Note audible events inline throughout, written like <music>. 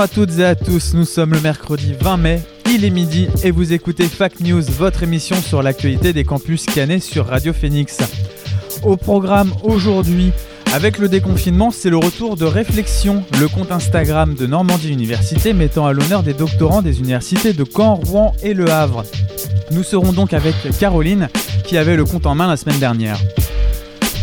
Bonjour à toutes et à tous, nous sommes le mercredi 20 mai, il est midi et vous écoutez Fact News, votre émission sur l'actualité des campus cannés sur Radio Phoenix. Au programme aujourd'hui, avec le déconfinement, c'est le retour de Réflexion, le compte Instagram de Normandie Université mettant à l'honneur des doctorants des universités de Caen, Rouen et Le Havre. Nous serons donc avec Caroline, qui avait le compte en main la semaine dernière.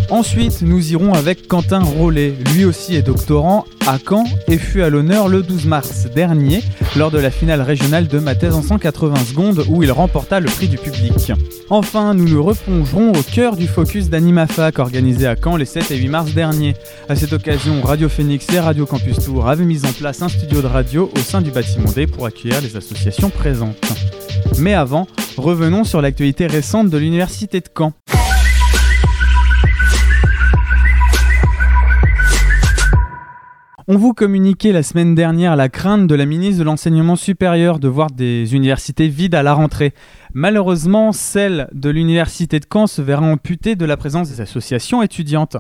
Ensuite, nous irons avec Quentin Rollet. Lui aussi est doctorant à Caen et fut à l'honneur le 12 mars dernier lors de la finale régionale de ma thèse en 180 secondes où il remporta le prix du public. Enfin, nous nous replongerons au cœur du focus d'AnimaFac organisé à Caen les 7 et 8 mars dernier. À cette occasion, Radio Phoenix et Radio Campus Tour avaient mis en place un studio de radio au sein du bâtiment D pour accueillir les associations présentes. Mais avant, revenons sur l'actualité récente de l'université de Caen. On vous communiquait la semaine dernière la crainte de la ministre de l'Enseignement supérieur de voir des universités vides à la rentrée. Malheureusement, celle de l'université de Caen se verra amputée de la présence des associations étudiantes.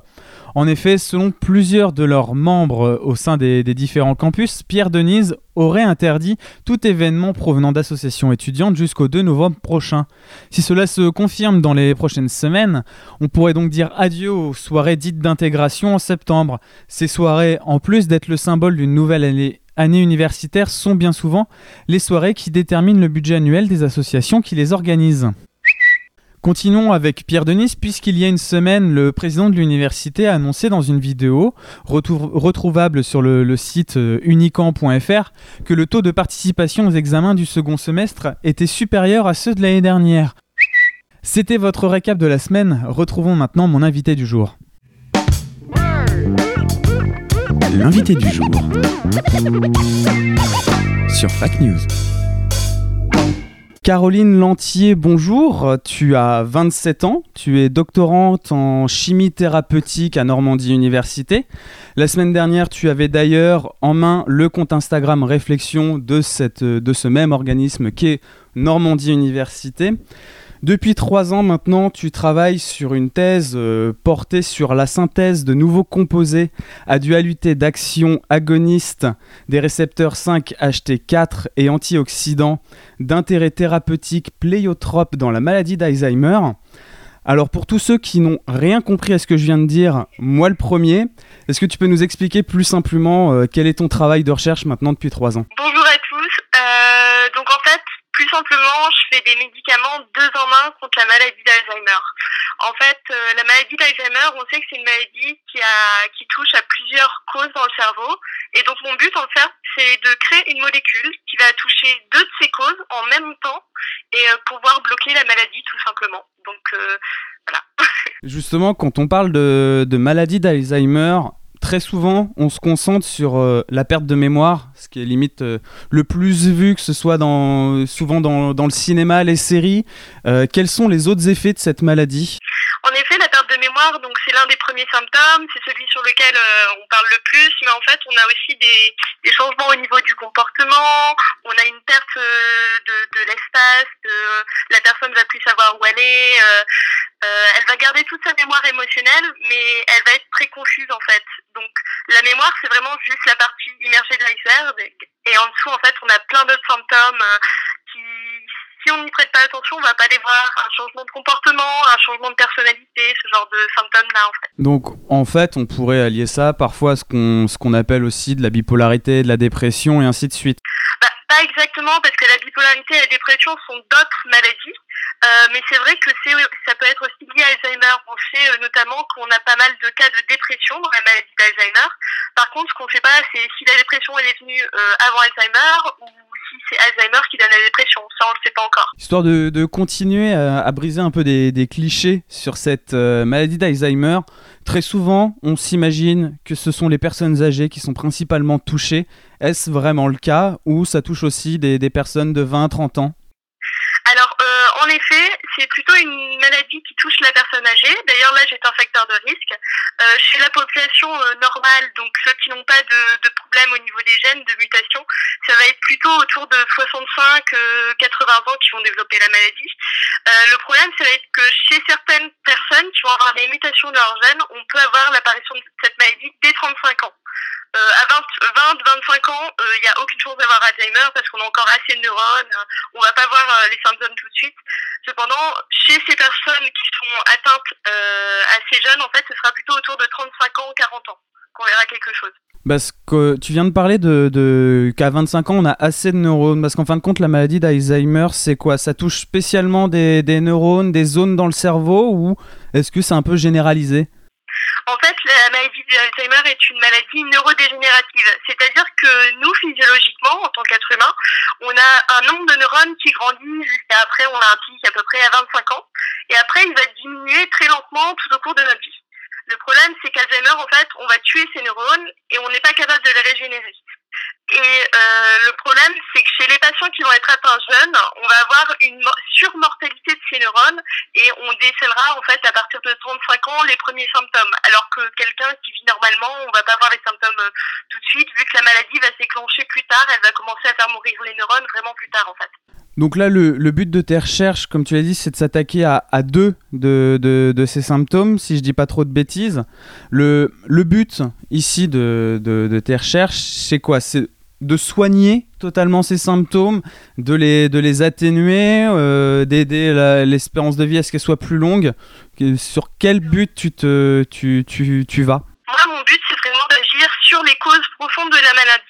En effet, selon plusieurs de leurs membres au sein des, des différents campus, Pierre Denise aurait interdit tout événement provenant d'associations étudiantes jusqu'au 2 novembre prochain. Si cela se confirme dans les prochaines semaines, on pourrait donc dire adieu aux soirées dites d'intégration en septembre. Ces soirées, en plus d'être le symbole d'une nouvelle année année universitaire sont bien souvent les soirées qui déterminent le budget annuel des associations qui les organisent. Continuons avec Pierre Denis, puisqu'il y a une semaine, le président de l'université a annoncé dans une vidéo, retrou- retrouvable sur le, le site euh, unicamp.fr, que le taux de participation aux examens du second semestre était supérieur à ceux de l'année dernière. C'était votre récap de la semaine, retrouvons maintenant mon invité du jour. L'invité du jour sur Fact News. Caroline Lantier, bonjour. Tu as 27 ans, tu es doctorante en chimie thérapeutique à Normandie Université. La semaine dernière, tu avais d'ailleurs en main le compte Instagram Réflexion de, ce même organisme qu'est Normandie Université. Depuis trois ans maintenant, tu travailles sur une thèse euh, portée sur la synthèse de nouveaux composés à dualité d'action agoniste des récepteurs 5-HT4 et antioxydants d'intérêt thérapeutique pléiotrope dans la maladie d'Alzheimer. Alors pour tous ceux qui n'ont rien compris à ce que je viens de dire, moi le premier, est-ce que tu peux nous expliquer plus simplement euh, quel est ton travail de recherche maintenant depuis trois ans à tous. Euh, donc en fait, plus simplement, je fais des médicaments deux en un contre la maladie d'Alzheimer. En fait, euh, la maladie d'Alzheimer, on sait que c'est une maladie qui, a, qui touche à plusieurs causes dans le cerveau. Et donc mon but, en fait, c'est de créer une molécule qui va toucher deux de ces causes en même temps et euh, pouvoir bloquer la maladie tout simplement. Donc euh, voilà. <laughs> Justement, quand on parle de maladie d'Alzheimer, très souvent, on se concentre sur euh, la perte de mémoire, ce qui est limite euh, le plus vu, que ce soit dans, souvent dans, dans le cinéma, les séries. Euh, quels sont les autres effets de cette maladie? En effet, la perte de mémoire, donc c'est l'un des premiers symptômes, c'est celui sur lequel on parle le plus, mais en fait, on a aussi des, changements au niveau du comportement, on a une perte de, de l'espace, la personne va plus savoir où est, euh, elle va garder toute sa mémoire émotionnelle, mais elle va être très confuse en fait. Donc la mémoire, c'est vraiment juste la partie immergée de l'iceberg, et en dessous, en fait, on a plein d'autres symptômes euh, qui, si on n'y prête pas attention, on va pas les voir. Un changement de comportement, un changement de personnalité, ce genre de symptômes-là, en fait. Donc, en fait, on pourrait allier ça parfois à ce qu'on ce qu'on appelle aussi de la bipolarité, de la dépression et ainsi de suite. Bah, pas exactement, parce que la bipolarité et la dépression sont d'autres maladies. Euh, mais c'est vrai que ça peut être aussi lié à Alzheimer. On sait euh, notamment qu'on a pas mal de cas de dépression dans la maladie d'Alzheimer. Par contre, ce qu'on ne sait pas, c'est si la dépression elle est venue euh, avant Alzheimer ou si c'est Alzheimer qui donne la dépression. Ça, on ne le sait pas encore. Histoire de, de continuer à, à briser un peu des, des clichés sur cette maladie d'Alzheimer, Très souvent, on s'imagine que ce sont les personnes âgées qui sont principalement touchées. Est-ce vraiment le cas ou ça touche aussi des, des personnes de 20-30 ans? Alors, euh, en effet, c'est plutôt une maladie qui touche la personne âgée. D'ailleurs, l'âge est un facteur de risque. Euh, chez la population euh, normale, donc ceux qui n'ont pas de, problème au niveau des gènes, de mutation, ça va être plutôt autour de 65, euh, 80 ans qui vont développer la maladie. Le problème, ça va être que chez certaines personnes qui vont avoir des mutations de leurs gènes, on peut avoir l'apparition de cette maladie dès 35 ans. Euh, à 20, 20, 25 ans, euh, il n'y a aucune chance d'avoir Alzheimer parce qu'on a encore assez de neurones. euh, on va pas voir euh, les symptômes tout de suite. Cependant, chez ces personnes qui sont atteintes euh, assez jeunes, en fait, ce sera plutôt autour de 35 ans ou 40 ans qu'on verra quelque chose. Parce que tu viens de parler de, qu'à 25 ans on a assez de neurones. Parce qu'en fin de compte, la maladie d'Alzheimer, c'est quoi? Ça touche spécialement des neurones, des zones dans le cerveau ou est-ce que c'est un peu généralisé? En fait, la maladie d'Alzheimer est une maladie neurodégénérative. C'est-à-dire que nous, physiologiquement, en tant qu'être humain, on a un nombre de neurones qui grandit jusqu'à après, on a un pic à peu près à 25 ans. Et après, il va diminuer très lentement tout au cours de notre vie. Le problème, c'est qu'Alzheimer, en fait, on va tuer ces neurones et on n'est pas capable de les régénérer. Et euh, le problème, c'est que chez les patients qui vont être atteints jeunes, on va avoir une mo- surmortalité de ces neurones et on décèlera en fait à partir de 35 ans les premiers symptômes. Alors que quelqu'un qui vit normalement, on va pas avoir les symptômes euh, tout de suite, vu que la maladie va s'éclencher plus tard, elle va commencer à faire mourir les neurones vraiment plus tard en fait. Donc là, le, le but de tes recherches, comme tu l'as dit, c'est de s'attaquer à, à deux de, de, de ces symptômes, si je dis pas trop de bêtises. Le, le but ici de, de, tes recherches, c'est quoi? De soigner totalement ces symptômes, de les, de les atténuer, euh, d'aider l'espérance de vie à ce qu'elle soit plus longue. Sur quel but tu, te, tu, tu, tu vas? Moi, mon but, c'est vraiment d'agir sur les causes profondes de la maladie.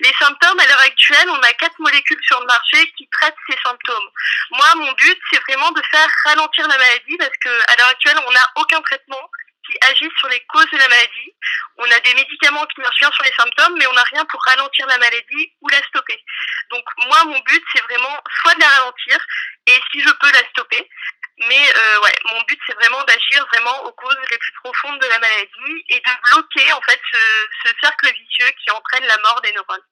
Les symptômes, à l'heure actuelle, on a quatre molécules sur le marché qui traitent ces symptômes. Moi, mon but, c'est vraiment de faire ralentir la maladie parce que à l'heure actuelle, on n'a aucun traitement qui agisse sur les causes de la maladie. On a des médicaments qui bien sur les symptômes, mais on n'a rien pour ralentir la maladie ou la stopper. Donc, moi, mon but, c'est vraiment soit de la ralentir, et si je peux la stopper, mais euh, ouais, mon but c'est vraiment d'agir vraiment aux causes les plus profondes de la maladie et de bloquer en fait ce, ce cercle vicieux qui entraîne la mort des neurones.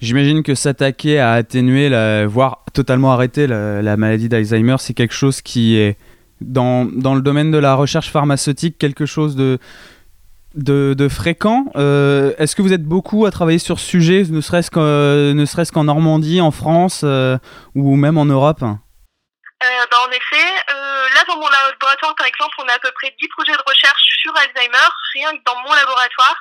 J'imagine que s'attaquer à atténuer, voire totalement arrêter la maladie d'Alzheimer, c'est quelque chose qui est dans, dans le domaine de la recherche pharmaceutique, quelque chose de, de, fréquent. Euh, Est-ce que vous êtes beaucoup à travailler sur ce sujet, ne serait-ce qu'en ne serait-ce qu'en Normandie, en France euh, ou même en Europe? Euh, bah, en effet, là dans mon laboratoire par exemple, on a à peu près 10 projets de recherche sur Alzheimer, rien que dans mon laboratoire.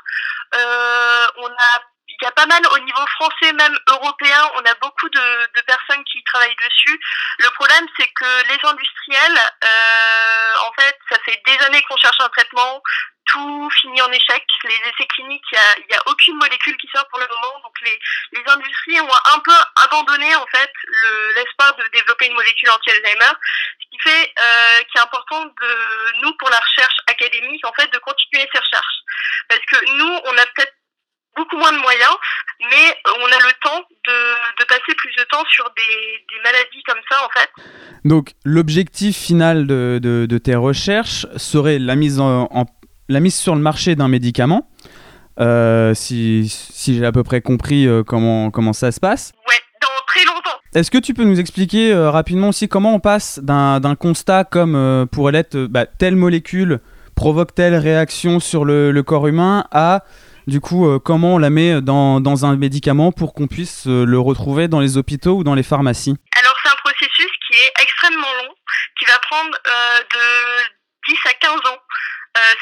On a il y a pas mal au niveau français, même européen, on a beaucoup de, de personnes qui travaillent dessus. Le problème, c'est que les industriels, euh, en fait, ça fait des années qu'on cherche un traitement, tout finit en échec. Les essais cliniques, il y a, y a aucune molécule qui sort pour le moment, donc les, les industries ont un peu abandonné en fait le- l'espoir de développer une molécule anti-Alzheimer, ce qui fait euh, qu'il est important de nous pour la recherche académique en fait de continuer ces recherches, parce que nous on a peut-être beaucoup moins de moyens, mais on a le temps de, de passer plus de temps sur des, des maladies comme ça en fait. Donc l'objectif final de, de- de tes recherches serait la mise, en, en- la mise sur le marché d'un médicament, euh, si, si j'ai à peu près compris euh, comment, comment ça se passe. Ouais, dans très longtemps. Est-ce que tu peux nous expliquer euh, rapidement aussi comment on passe d'un constat comme pourrait l'être bah, telle molécule provoque telle réaction sur le, le corps humain à du coup euh, comment on la met dans, un médicament pour qu'on puisse euh, le retrouver dans les hôpitaux ou dans les pharmacies? Alors c'est un processus qui est extrêmement long, qui va prendre euh, de 10 à 15 ans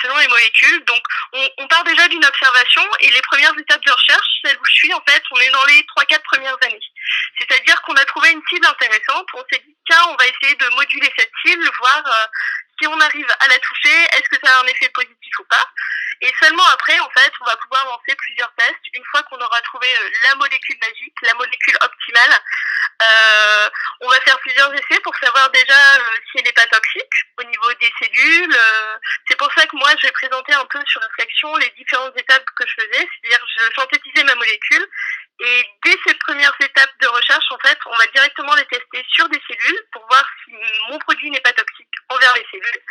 selon les molécules. Donc on, part déjà d'une observation et les premières étapes de recherche, celle où je suis en fait, on est dans les 3-4 premières années. C'est-à-dire qu'on a trouvé une cible intéressante, on s'est dit tiens on va essayer de moduler cette cible, voir si on arrive à la toucher, est-ce que ça a un effet positif ou pas? Et seulement après, en fait, on va pouvoir lancer plusieurs tests. Une fois qu'on aura trouvé euh, la molécule magique, la molécule optimale, euh, on va faire plusieurs essais pour savoir déjà euh, si elle n'est pas toxique au niveau des cellules. euh. c'est pour ça que moi, j'ai présenté un peu sur réflexion les différentes étapes que je faisais, c'est-à-dire je synthétisais ma molécule et dès ces premières étapes de recherche, en fait, on va directement les tester sur des cellules pour voir si mon produit n'est pas toxique envers les cellules.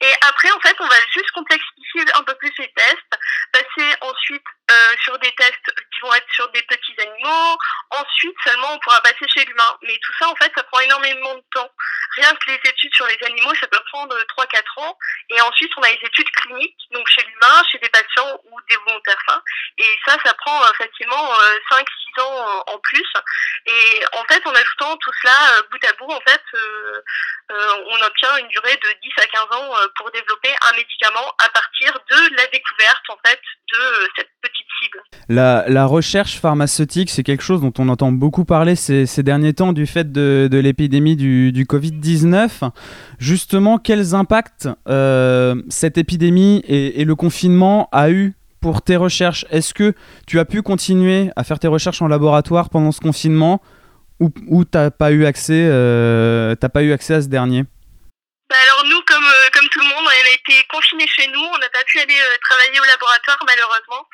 Et après, en fait, on va juste complexifier un peu plus les tests, passer ensuite euh, sur des tests qui vont être sur des petits animaux. Ensuite, seulement, on pourra passer chez l'humain. Mais tout ça, en fait, ça prend énormément de temps. Rien que les études sur les animaux, ça peut prendre 3-4 ans. Et ensuite, on a les études cliniques, donc chez l'humain, chez des patients ou des volontaires. Et ça, ça prend euh, facilement 5-6 ans euh, en plus. Et en fait, en ajoutant tout cela euh, bout à bout, en fait, euh, euh, on obtient une durée de 10 à 15 ans euh, pour développer un médicament à partir de la découverte, en fait, de euh, cette petite cible. La, la recherche pharmaceutique, c'est quelque chose dont on entend beaucoup parler ces, derniers temps du fait de, l'épidémie du, du Covid-19. Justement, quels impacts euh, cette épidémie et, le confinement a eu pour tes recherches? Est-ce que tu as pu continuer à faire tes recherches en laboratoire pendant ce confinement ou, ou t'as pas eu accès, euh, pas eu accès à ce dernier? Bah alors nous, comme, euh, comme tout le monde, on a été confinés chez nous, on n'a pas pu aller travailler au laboratoire malheureusement.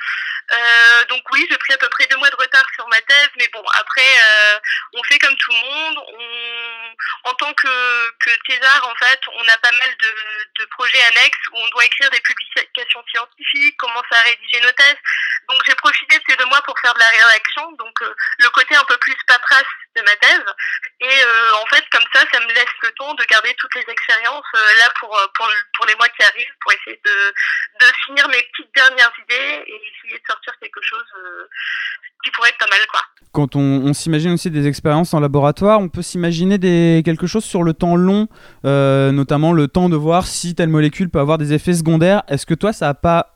Euh, donc oui, j'ai pris à peu près deux mois de retard sur ma thèse, mais bon, après, euh, on fait comme tout le monde. On, en tant que, que thésard, en fait, on a pas mal de, de projets annexes où on doit écrire des publications scientifiques, commencer à rédiger nos thèses. Donc j'ai profité de ces deux mois pour faire de la rédaction, donc euh, le côté un peu plus paperasse de ma thèse. Et euh, en fait, comme ça, ça me laisse le temps de garder toutes les expériences euh, là pour, pour, pour les mois qui arrivent, pour essayer de, de finir mes petites dernières idées et essayer de sortir quelque chose euh, qui pourrait être pas mal, quoi. Quand on, on s'imagine aussi des expériences en laboratoire, on peut s'imaginer des, quelque chose sur le temps long, euh, notamment le temps de voir si telle molécule peut avoir des effets secondaires. Est-ce que toi, ça a pas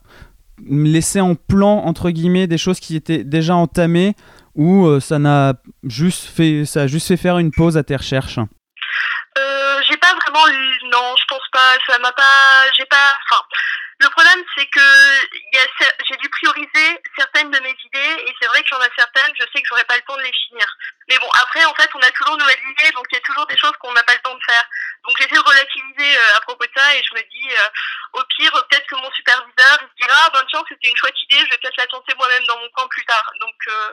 laissé en plan, entre guillemets, des choses qui étaient déjà entamées ou euh, ça, n'a juste fait, ça a juste fait faire une pause à tes recherches? Euh, j'ai pas vraiment lu, non, je pense pas, ça m'a pas, j'ai pas, enfin, le problème c'est que j'ai dû prioriser certaines de mes idées et c'est vrai que j'en ai certaines, je sais que j'aurai pas le temps de les finir. Mais bon, après en fait, on a toujours de nouvelles idées, donc il y a toujours des choses qu'on n'a pas le temps de faire. Donc j'essaie de relativiser euh, à propos de ça et je me dis, euh, au pire, peut-être que mon superviseur il se dira, ah ben tiens, c'était une chouette idée, je vais peut-être la tenter moi-même dans mon coin plus tard. Donc euh,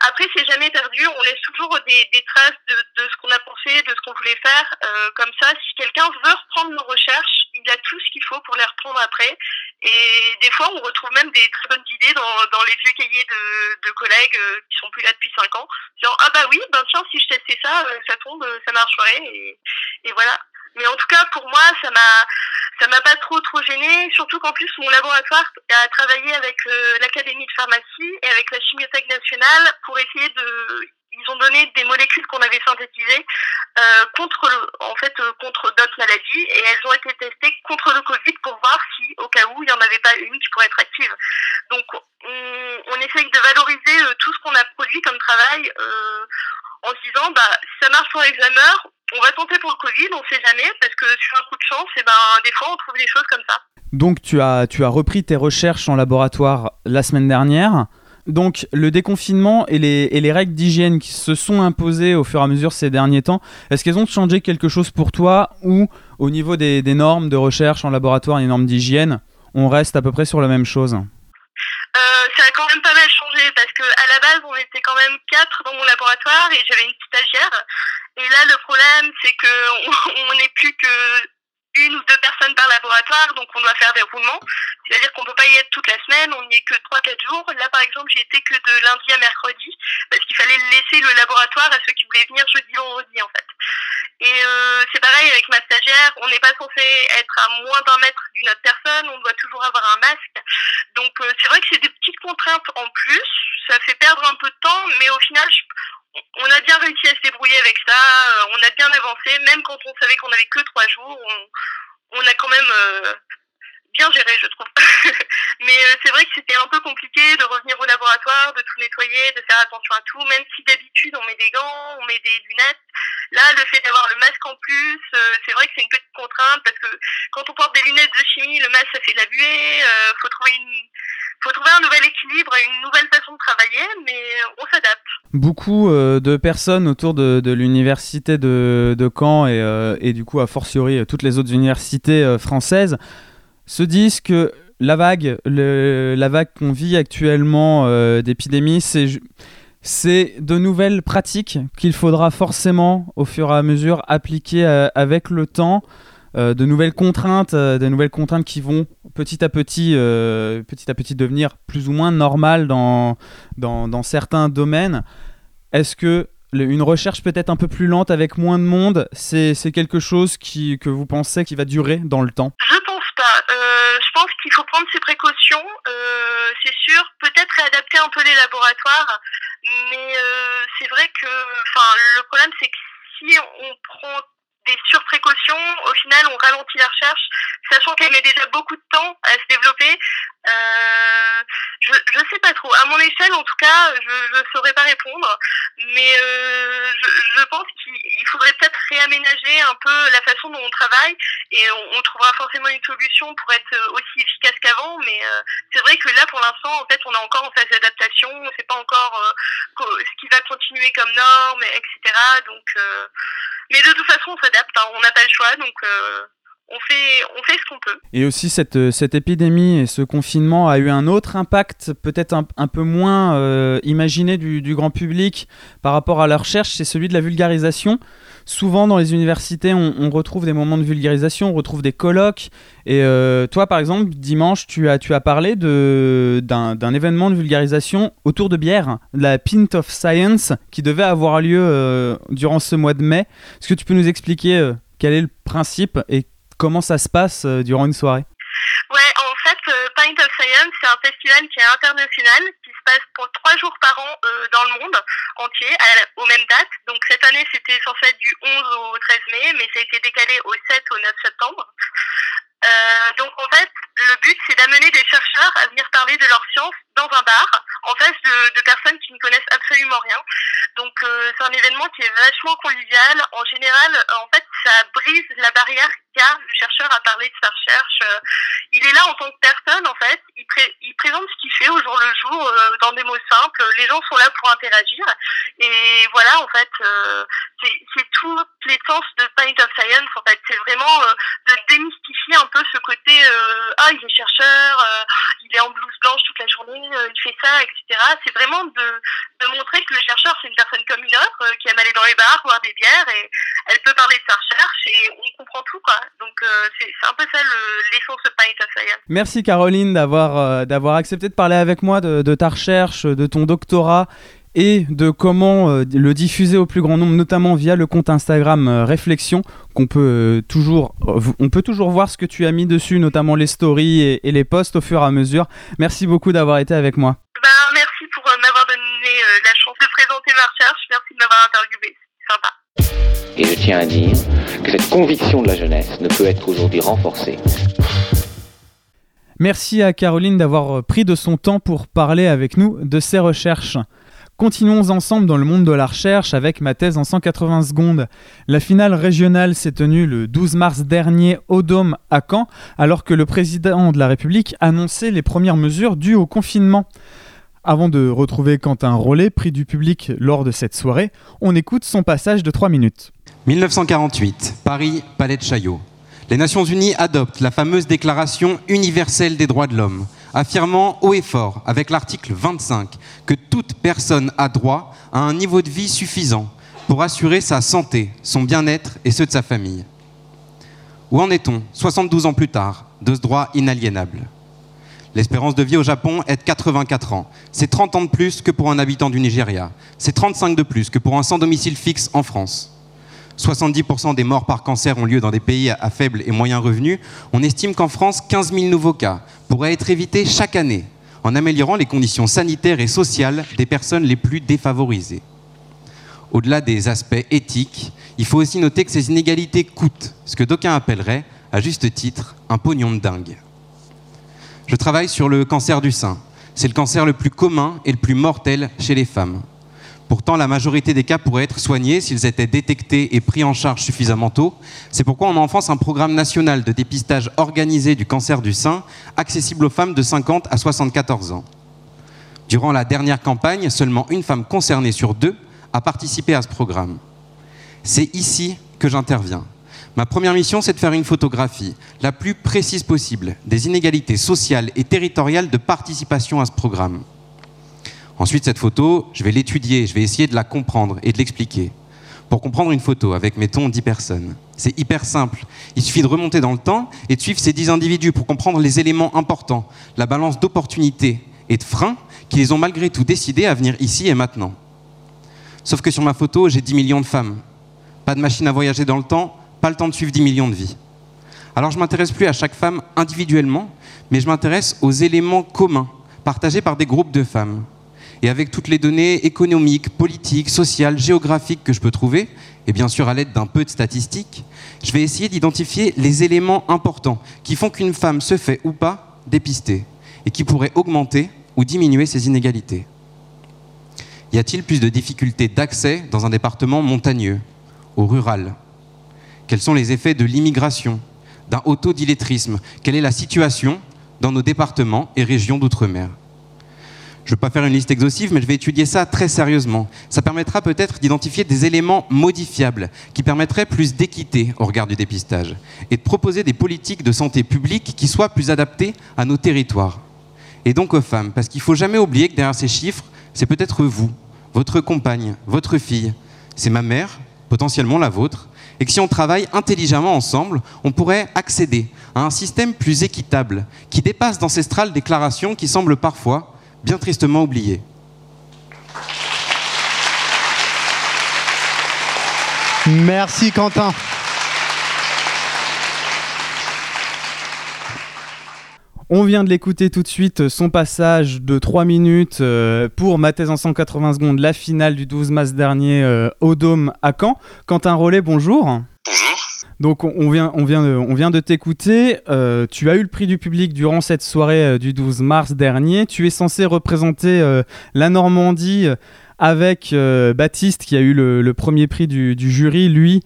après, c'est jamais perdu. On laisse toujours des, des traces de, de ce qu'on a pensé, de ce qu'on voulait faire. Euh, comme ça, si quelqu'un veut reprendre nos recherches, il a tout ce qu'il faut pour les reprendre après. Et des fois, on retrouve même des très bonnes idées dans, dans les vieux cahiers de, de collègues euh, qui sont plus là depuis cinq ans. Disant, ah bah oui, ben tiens, si je testais ça, euh, ça tombe, euh, ça marcherait. Et, et voilà. Mais en tout cas, pour moi, ça m'a, ça m'a pas trop trop gêné. Surtout qu'en plus, mon laboratoire a travaillé avec euh, l'académie de pharmacie et avec la chimiothèque nationale pour essayer de. Ils ont donné des molécules qu'on avait synthétisées euh, contre, le, en fait, euh, contre d'autres maladies et elles ont été testées contre le Covid pour voir si, au cas où, il n'y en avait pas une qui pourrait être active. Donc, on, on essaye de valoriser euh, tout ce qu'on a produit comme travail euh, en se disant, bah, ça marche pour Alzheimer, on va tenter pour le Covid, on sait jamais, parce que sur un coup de chance, et ben, des fois, on trouve des choses comme ça. Donc tu as, tu as repris tes recherches en laboratoire la semaine dernière. Donc le déconfinement et les, et les règles d'hygiène qui se sont imposées au fur et à mesure ces derniers temps, est-ce qu'elles ont changé quelque chose pour toi ou au niveau des, des normes de recherche en laboratoire et des normes d'hygiène, on reste à peu près sur la même chose? Euh, ça a quand même pas mal changé parce que à la base on était quand même quatre dans mon laboratoire et j'avais une petite stagiaire. Et là le problème c'est que <laughs> on n'est plus que une ou deux laboratoire, donc on doit faire des roulements. C'est-à-dire qu'on peut pas y être toute la semaine, on n'y est que trois quatre jours. Là par exemple j'y étais que de lundi à mercredi parce qu'il fallait laisser le laboratoire à ceux qui voulaient venir jeudi vendredi en fait. Et euh, c'est pareil avec ma stagiaire, on n'est pas censé être à moins d'un mètre d'une autre personne, on doit toujours avoir un masque. Donc euh, c'est vrai que c'est des petites contraintes en plus, ça fait perdre un peu de temps, mais au final, on a bien réussi à se débrouiller avec ça, euh, on a bien avancé, même quand on savait qu'on avait que trois jours, on a quand même euh, bien géré, je trouve. <laughs> mais euh, c'est vrai que c'était un peu compliqué de revenir au laboratoire, de tout nettoyer, de faire attention à tout, même si d'habitude on met des gants, on met des lunettes. Là, le fait d'avoir le masque en plus, euh, c'est vrai que c'est une petite contrainte parce que quand on porte des lunettes de chimie, le masque ça fait de la buée. Euh, faut trouver une, faut trouver un nouvel équilibre une nouvelle façon de travailler, mais on s'adapte. Beaucoup euh, de personnes autour de, de l'université de, de Caen et, et du coup a fortiori toutes les autres universités françaises se disent que la vague, la vague qu'on vit actuellement euh, d'épidémie, c'est c'est de nouvelles pratiques qu'il faudra forcément au fur et à mesure appliquer euh, avec le temps. euh, de nouvelles contraintes, euh, nouvelles contraintes qui vont petit à petit, petit à petit devenir plus ou moins normales dans, dans, certains domaines. Est-ce que une recherche peut-être un peu plus lente avec moins de monde, c'est quelque chose qui, que vous pensez qui va durer dans le temps pense pas. Euh, je pense qu'il faut prendre ses précautions. Euh, c'est sûr, peut-être réadapter un peu les laboratoires, mais euh, c'est vrai que, le problème c'est que si on prend des surprécautions, au final, on ralentit la recherche, sachant qu'elle met déjà beaucoup de temps à se développer. Euh, je, je sais pas trop. À mon échelle, en tout cas, je ne saurais pas répondre, mais euh, je, pense qu'il faudrait peut-être réaménager un peu la façon dont on travaille et on, trouvera forcément une solution pour être aussi efficace qu'avant. Mais euh, c'est vrai que là, pour l'instant, en fait, on est encore en phase d'adaptation. On ne sait pas encore co- ce qui va continuer comme norme, etc. Donc, mais de toute façon, on. Hein. On n'a pas le choix, donc euh, on fait, ce qu'on peut. Et aussi, cette, euh, cette épidémie et ce confinement a eu un autre impact, peut-être un, peu moins euh, imaginé du, grand public par rapport à la recherche, c'est celui de la vulgarisation. Souvent, dans les universités, on retrouve des moments de vulgarisation, on retrouve des colloques. Et euh, toi, par exemple, dimanche, tu as, tu as parlé d'un événement de vulgarisation autour de bière, la Pint of Science, qui devait avoir lieu euh, durant ce mois de mai. Est-ce que tu peux nous expliquer euh, quel est le principe et comment ça se passe durant une soirée? Ouais, en fait, Pint of Science, c'est un festival qui est international, qui se passe pour trois jours par an dans le monde entier, aux mêmes dates. Donc cette année, c'était censé être du 11 au 13 mai, mais ça a été décalé au 7 au 9 septembre. Euh, donc en fait, le but, c'est d'amener des chercheurs à venir parler de leur science dans un bar, en face de, personnes qui ne connaissent absolument rien. Donc euh, c'est un événement qui est vachement convivial. En général, euh, en fait, ça brise la barrière qu'a le chercheur à parler de sa recherche. Euh, il est là en tant que personne, en fait. Il, pré- il présente ce qu'il fait au jour le jour, dans des mots simples. Les gens sont là pour interagir. Et voilà, en fait, euh, c'est c'est toutes les sens de Pint of Science, en fait. C'est vraiment de démystifier un peu ce côté, ah, il est chercheur, il est en blouse blanche toute la journée, il fait ça, C'est vraiment de, montrer que le chercheur, c'est une personne comme une autre, euh, qui aime aller dans les bars, boire des bières, et elle peut parler de sa recherche, et on comprend tout, quoi. Donc, euh, c'est un peu ça le- l'essence de Pint of Science. Merci Caroline d'avoir euh, d'avoir accepté de parler avec moi de, ta recherche, de ton doctorat et de comment le diffuser au plus grand nombre, notamment via le compte Instagram Réflexion, qu'on peut toujours, peut toujours voir ce que tu as mis dessus, notamment les stories et les posts au fur et à mesure. Merci beaucoup d'avoir été avec moi. Ben, merci pour euh, m'avoir donné euh, la chance de présenter ma recherche, merci de m'avoir interviewé, c'est sympa. Et je tiens à dire que cette conviction de la jeunesse ne peut être aujourd'hui renforcée Merci à Caroline d'avoir euh, pris de son temps pour parler avec nous de ses recherches. Continuons ensemble dans le monde de la recherche avec ma thèse en 180 secondes. La finale régionale s'est tenue le 12 mars dernier au Dôme à Caen, alors que le président de la République annonçait les premières mesures dues au confinement. Avant de retrouver Quentin Rollet, prix du public lors de cette soirée, on écoute son passage de 3 minutes. 1948, Paris, Palais de Chaillot. Les Nations Unies adoptent la fameuse Déclaration universelle des droits de l'homme, affirmant haut et fort, avec l'article 25, que toute personne a droit à un niveau de vie suffisant pour assurer sa santé, son bien-être et ceux de sa famille. Où en est-on, 72 ans plus tard, de ce droit inaliénable? L'espérance de vie au Japon est de 84 ans. C'est 30 ans de plus que pour un habitant du Nigeria. C'est 35 de plus que pour un sans domicile fixe en France. 70% des morts par cancer ont lieu dans des pays à faible et moyen revenu. On estime qu'en France, 15 000 nouveaux cas pourraient être évités chaque année en améliorant les conditions sanitaires et sociales des personnes les plus défavorisées. Au-delà des aspects éthiques, il faut aussi noter que ces inégalités coûtent ce que d'aucuns appelleraient, à juste titre, un pognon de dingue. Je travaille sur le cancer du sein. C'est le cancer le plus commun et le plus mortel chez les femmes. Pourtant, la majorité des cas pourraient être soignés s'ils étaient détectés et pris en charge suffisamment tôt. C'est pourquoi on a en France un programme national de dépistage organisé du cancer du sein, accessible aux femmes de 50 à 74 ans. Durant la dernière campagne, seulement une femme concernée sur deux a participé à ce programme. C'est ici que j'interviens. Ma première mission, c'est de faire une photographie la plus précise possible des inégalités sociales et territoriales de participation à ce programme. Ensuite, cette photo, je vais l'étudier, je vais essayer de la comprendre et de l'expliquer. pour comprendre une photo avec, mettons, 10 personnes. C'est hyper simple. Il suffit de remonter dans le temps et de suivre ces 10 individus pour comprendre les éléments importants, la balance d'opportunités et de freins qui les ont malgré tout décidés à venir ici et maintenant. Sauf que sur ma photo, j'ai 10 millions de femmes. Pas de machine à voyager dans le temps, pas le temps de suivre 10 millions de vies. Alors je m'intéresse plus à chaque femme individuellement, mais je m'intéresse aux éléments communs partagés par des groupes de femmes. Et avec toutes les données économiques, politiques, sociales, géographiques que je peux trouver, et bien sûr à l'aide d'un peu de statistiques, je vais essayer d'identifier les éléments importants qui font qu'une femme se fait ou pas dépister et qui pourraient augmenter ou diminuer ses inégalités. Y a-t-il plus de difficultés d'accès dans un département montagneux, au rural? Quels sont les effets de l'immigration, d'un autodilettrisme Quelle est la situation dans nos départements et régions d'outre-mer? Je ne vais pas faire une liste exhaustive, mais je vais étudier ça très sérieusement. Ça permettra peut-être d'identifier des éléments modifiables qui permettraient plus d'équité au regard du dépistage et de proposer des politiques de santé publique qui soient plus adaptées à nos territoires. Et donc aux femmes, parce qu'il ne faut jamais oublier que derrière ces chiffres, c'est peut-être vous, votre compagne, votre fille, c'est ma mère, potentiellement la vôtre, et que si on travaille intelligemment ensemble, on pourrait accéder à un système plus équitable, qui dépasse d'ancestrales déclarations qui semblent parfois bien tristement oublié. Merci Quentin. On vient de l'écouter tout de suite, son passage de 3 minutes euh, pour ma thèse en 180 secondes, la finale du 12 mars dernier euh, au Dôme à Caen. Quentin Rollet, bonjour. Bonjour. Donc on vient, on vient de, on vient de t'écouter. Euh, tu as eu le prix du public durant cette soirée du 12 mars dernier. Tu es censé représenter la Normandie avec Baptiste qui a eu le, premier prix du, du jury, lui,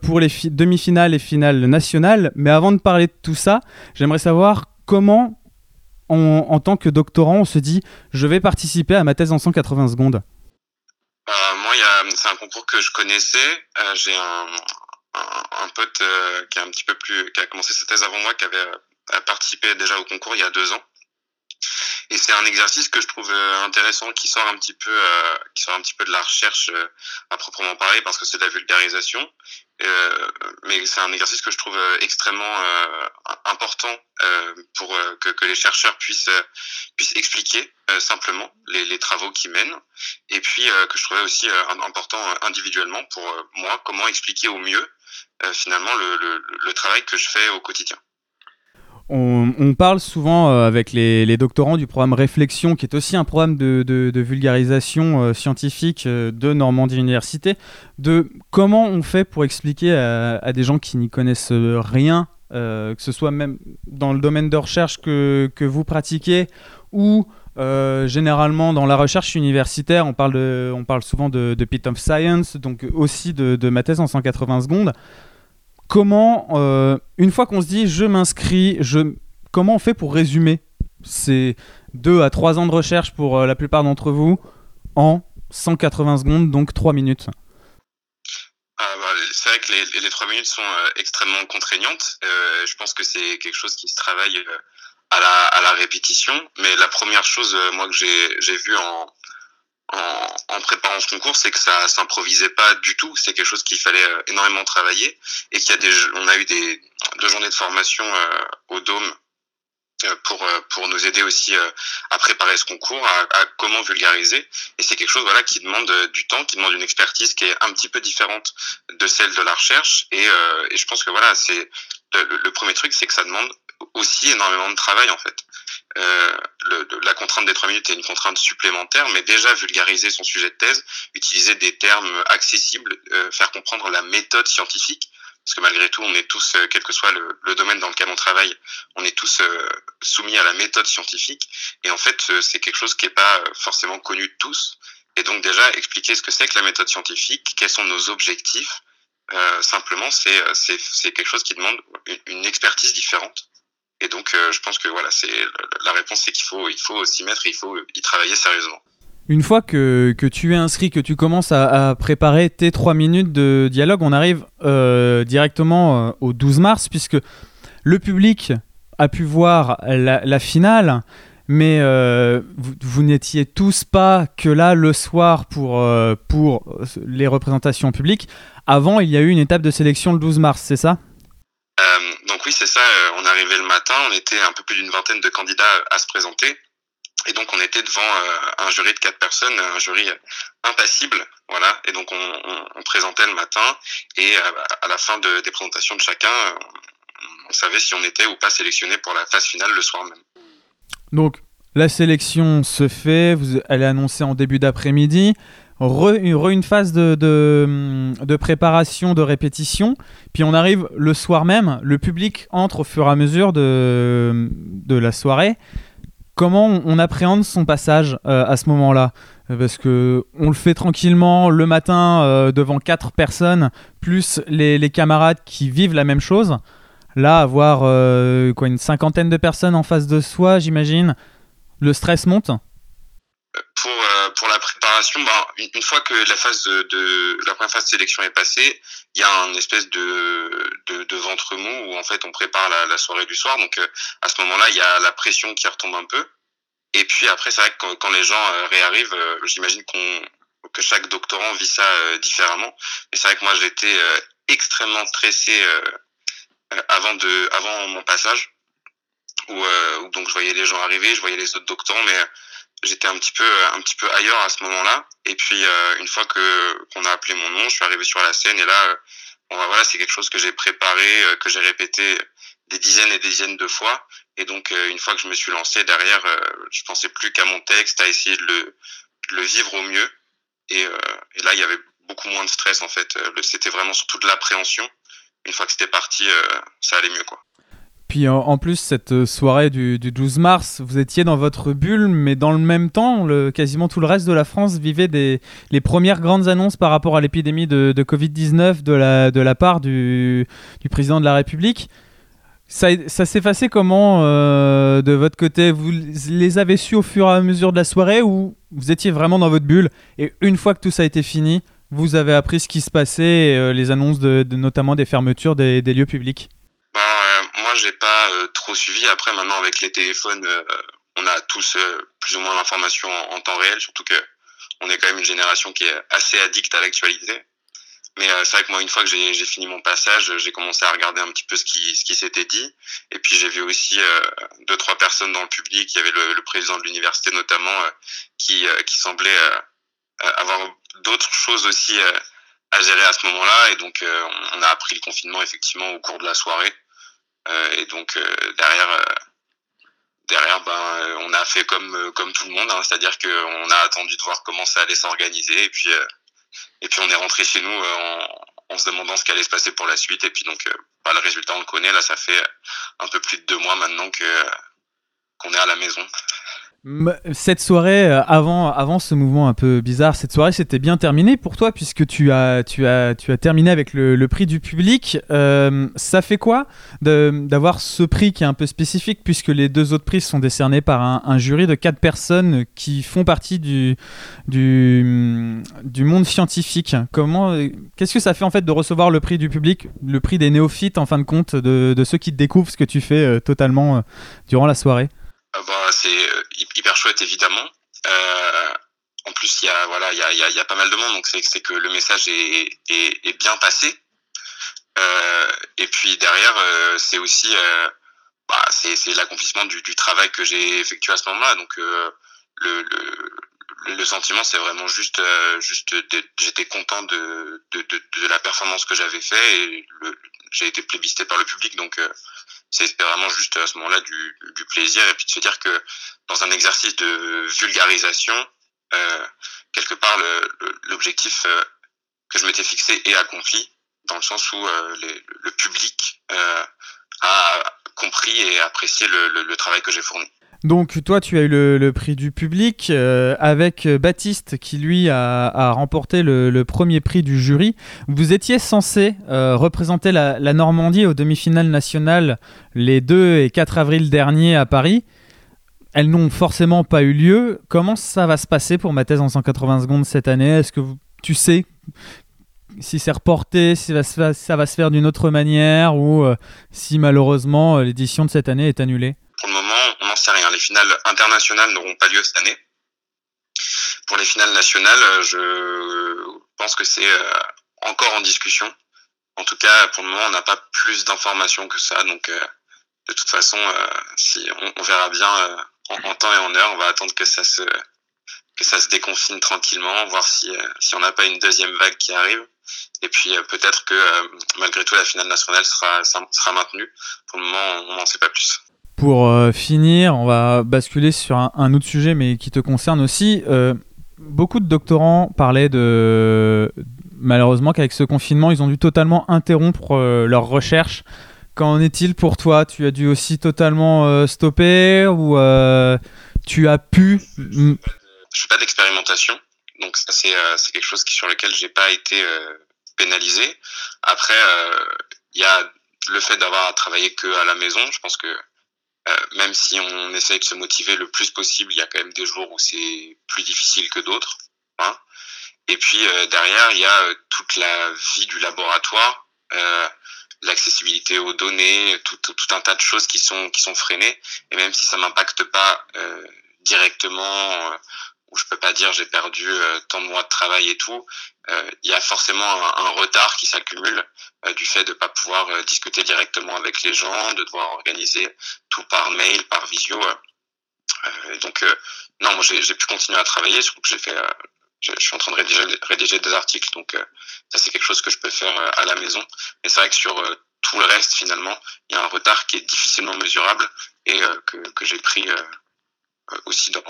pour les demi-finales et finales nationales. Mais avant de parler de tout ça, j'aimerais savoir comment, en, tant que doctorant, on se dit je vais participer à ma thèse en 180 secondes euh, Moi, c'est un concours que je connaissais. Euh, j'ai un, pote euh, qui, a un petit peu plus, qui a commencé sa thèse avant moi, qui avait participé déjà au concours il y a deux ans. Et c'est un exercice que je trouve intéressant, qui sort un petit peu, qui sort un petit peu de la recherche à proprement parler, parce que c'est de la vulgarisation. Euh, mais c'est un exercice que je trouve euh, extrêmement euh, important pour que, que, les chercheurs puissent puissent expliquer simplement les, les travaux qu'ils mènent et puis que je trouvais aussi important individuellement pour moi comment expliquer au mieux finalement le, le, le travail que je fais au quotidien. On, parle souvent euh, avec les, doctorants du programme Réflexion, qui est aussi un programme de, vulgarisation euh, scientifique euh, de Normandie Université, de comment on fait pour expliquer à, des gens qui n'y connaissent rien, que ce soit même dans le domaine de recherche que, vous pratiquez ou généralement dans la recherche universitaire, on parle, souvent de, Pit of Science, donc aussi de, de ma thèse en 180 secondes comment, euh, une fois qu'on se dit je m'inscris, je... comment on fait pour résumer ces deux à trois ans de recherche pour euh, la plupart d'entre vous en 180 secondes, donc 3 minutes? Ah, bah, c'est vrai que les, les, 3 minutes sont euh, extrêmement contraignantes. je pense que c'est quelque chose qui se travaille à la, à la répétition. Mais la première chose, moi, que j'ai vu en, en, en, préparant ce concours, c'est que ça s'improvisait pas du tout. C'est quelque chose qu'il fallait euh, énormément travailler et qu'il y a des, on a eu des deux journées de formation euh, au Dôme euh, pour pour nous aider aussi à préparer ce concours, à, à comment vulgariser. Et c'est quelque chose voilà qui demande du temps, qui demande une expertise qui est un petit peu différente de celle de la recherche. Et, et je pense que voilà, c'est le, le, premier truc, c'est que ça demande aussi énormément de travail en fait. Euh, le, la contrainte des trois minutes est une contrainte supplémentaire, mais déjà vulgariser son sujet de thèse, utiliser des termes accessibles, euh, faire comprendre la méthode scientifique, parce que malgré tout, on est tous, euh, quel que soit le, le, domaine dans lequel on travaille, on est tous soumis à la méthode scientifique. Et en fait, c'est quelque chose qui n'est pas forcément connu de tous. Et donc déjà, expliquer ce que c'est que la méthode scientifique, quels sont nos objectifs, euh, simplement, c'est quelque chose qui demande une expertise différente. Et donc, euh, je pense que voilà, c'est la réponse, c'est qu'il faut, il faut s'y mettre, il faut y travailler sérieusement. Une fois que, tu es inscrit, que tu commences à, préparer tes trois minutes de dialogue, on arrive euh, directement euh, au 12 mars, puisque le public a pu voir la, finale. mais vous, vous n'étiez tous pas que là le soir pour, pour les représentations publiques. Avant, il y a eu une étape de sélection le 12 mars, c'est ça? Oui, c'est ça. euh, on arrivait le matin, on était un peu plus d'une vingtaine de candidats à se présenter. Et donc on était devant euh, un jury de quatre personnes, un jury impassible, voilà. Et donc on, présentait le matin et euh, à la fin de- des présentations de chacun, euh, on savait si on était ou pas sélectionné pour la phase finale le soir même. Donc, la sélection se fait, vous- elle est annoncée en début d'après-midi. Re, une- re une phase de, de préparation, de répétition. Puis on arrive le soir même, le public entre au fur et à mesure de, la soirée. Comment on, appréhende son passage euh, à ce moment-là? Parce que on le fait tranquillement le matin euh, devant quatre personnes, plus les, camarades qui vivent la même chose. Là, avoir euh, quoi, une cinquantaine de personnes en face de soi, j'imagine, le stress monte. pour pour la préparation, une, une fois que la phase de, de la première phase de sélection est passée, il y a un espèce de, de ventre mou où en fait on prépare la, soirée du soir. Donc euh, à ce moment-là, il y a la pression qui retombe un peu. Et puis après, c'est vrai que quand, les gens euh, réarrivent, euh, j'imagine qu'on que chaque doctorant vit ça différemment. Mais c'est vrai que moi j'étais extrêmement stressé avant de avant mon passage où donc je voyais les gens arriver, je voyais les autres doctorants, mais j'étais un petit peu un petit peu ailleurs à ce moment-là. Et puis euh, une fois que qu'on a appelé mon nom je suis arrivé sur la scène et là euh, bon bah voilà c'est quelque chose que j'ai préparé euh, que j'ai répété des dizaines et des dizaines de fois. Et donc euh, une fois que je me suis lancé derrière euh, je pensais plus qu'à mon texte à essayer de le de le vivre au mieux. Et, euh, et là il y avait beaucoup moins de stress en fait. Euh, c'était vraiment surtout de l'appréhension. Une fois que c'était parti euh, ça allait mieux quoi Puis en, plus, cette euh, soirée du, du 12 mars, vous étiez dans votre bulle, mais dans le même temps, quasiment tout le reste de la France vivait des, les premières grandes annonces par rapport à l'épidémie de, de Covid-19 de la, de la part du, président de la République. Ça, ça s'est passé comment euh, de votre côté? Vous les avez su au fur et à mesure de la soirée ou vous étiez vraiment dans votre bulle et une fois que tout ça a été fini, vous avez appris ce qui se passait, euh, les annonces de, notamment des fermetures des, lieux publics? Moi, j'ai pas euh, trop suivi. Après, maintenant, avec les téléphones, euh, on a tous euh, plus ou moins l'information en, temps réel, surtout que on est quand même une génération qui est assez addicte à l'actualité. Mais euh, c'est vrai que moi, une fois que j'ai fini mon passage, j'ai commencé à regarder un petit peu ce qui, ce qui s'était dit. Et puis, j'ai vu aussi euh, deux, trois personnes dans le public. Il y avait le, le président de l'université, notamment, euh, qui, qui semblait avoir d'autres choses aussi à gérer à ce moment-là. Et donc, on- on a appris le confinement, effectivement, au cours de la soirée. Euh, et donc euh, derrière, euh, derrière, ben, on a fait comme comme tout le monde, hein, c'est-à-dire qu'on a attendu de voir comment ça allait s'organiser, et puis euh, et puis on est rentré chez nous euh, en, en se demandant ce qui allait se passer pour la suite, et puis donc bah, le résultat on le connaît, là ça fait un peu plus de deux mois maintenant que qu'on est à la maison. Cette soirée, euh, avant, avant ce mouvement un peu bizarre, cette soirée s'était bien terminée pour toi puisque tu as, tu as, tu as terminé avec le, prix du public. Euh, ça fait quoi d'avoir ce prix qui est un peu spécifique puisque les deux autres prix sont décernés par un, jury de quatre personnes qui font partie du, du, du monde scientifique? Euh, qu'est-ce que ça fait en fait de recevoir le prix du public, le prix des néophytes en fin de compte, de, ceux qui découvrent ce que tu fais totalement durant la soirée? Euh, bah, c'est hyper chouette évidemment. Euh, en plus, il y a voilà, il y a, y, y a pas mal de monde, donc c'est que le message est, est, bien passé. Euh, et puis derrière, euh, c'est aussi bah, c'est c'est l'accomplissement du, travail que j'ai effectué à ce moment-là. Donc le, le le- sentiment, c'est vraiment juste juste j'étais content de, de, de, de la performance que j'avais fait et j'ai été plébiscité par le public, donc c'était vraiment juste à ce moment-là du, du plaisir et puis de se dire que dans un exercice de vulgarisation, euh, quelque part l'objectif euh, que je m'étais fixé est accompli dans le sens où euh, le public euh, a compris et apprécié le- le travail que j'ai fourni. Donc toi, tu as eu le, prix du public euh, avec euh, Baptiste qui lui a, remporté le, premier prix du jury. Vous étiez censé euh, représenter la, Normandie aux demi-finales nationales les 2 et 4 avril dernier à Paris. Elles n'ont forcément pas eu lieu. Comment ça va se passer pour ma thèse en 180 secondes cette année? Est-ce que tu sais si c'est reporté, si ça va se faire, d'une autre manière ou si malheureusement l'édition de cette année est annulée? Pour le moment, on n'en sait rien. Les finales internationales n'auront pas lieu cette année. Pour les finales nationales, je pense que c'est encore en discussion. En tout cas, pour le moment, on n'a pas plus d'informations que ça. Donc, de toute façon, si on, verra bien en, temps et en heure. On va attendre que ça se que ça se déconfine tranquillement, voir si si on n'a pas une deuxième vague qui arrive. Et puis peut-être que malgré tout la finale nationale sera sera maintenue. Pour le moment, on n'en sait pas plus. Pour finir, on va basculer sur un, autre sujet, mais qui te concerne aussi. beaucoup de doctorants parlaient de malheureusement qu'avec ce confinement, ils ont dû totalement interrompre leurs recherches. Qu'en est-il pour toi? Tu as dû aussi totalement stopper ou tu as pu Je fais pas d'expérimentation, donc ça c'est quelque chose qui, sur lequel j'ai pas été pénalisé. Après, il y a le fait d'avoir à travailler que à la maison. Je pense que même si on essaye de se motiver le plus possible, il y a quand même des jours où c'est plus difficile que d'autres. Hein. Et puis derrière, il y a toute la vie du laboratoire, l'accessibilité aux données, tout, tout, un tas de choses qui sont qui sont freinées. Et même si ça m'impacte pas directement, où je peux pas dire j'ai perdu tant de mois de travail et tout, il y a forcément un, un retard qui s'accumule du fait de pas pouvoir discuter directement avec les gens, de devoir organiser tout par mail, par visio. donc non, moi j'ai pu continuer à travailler, surtout que j'ai fait je, suis en train de rédiger, rédiger des articles, donc ça c'est quelque chose que je peux faire à la maison. Mais c'est vrai que sur tout le reste, finalement, il y a un retard qui est difficilement mesurable et que, que j'ai pris aussi dans,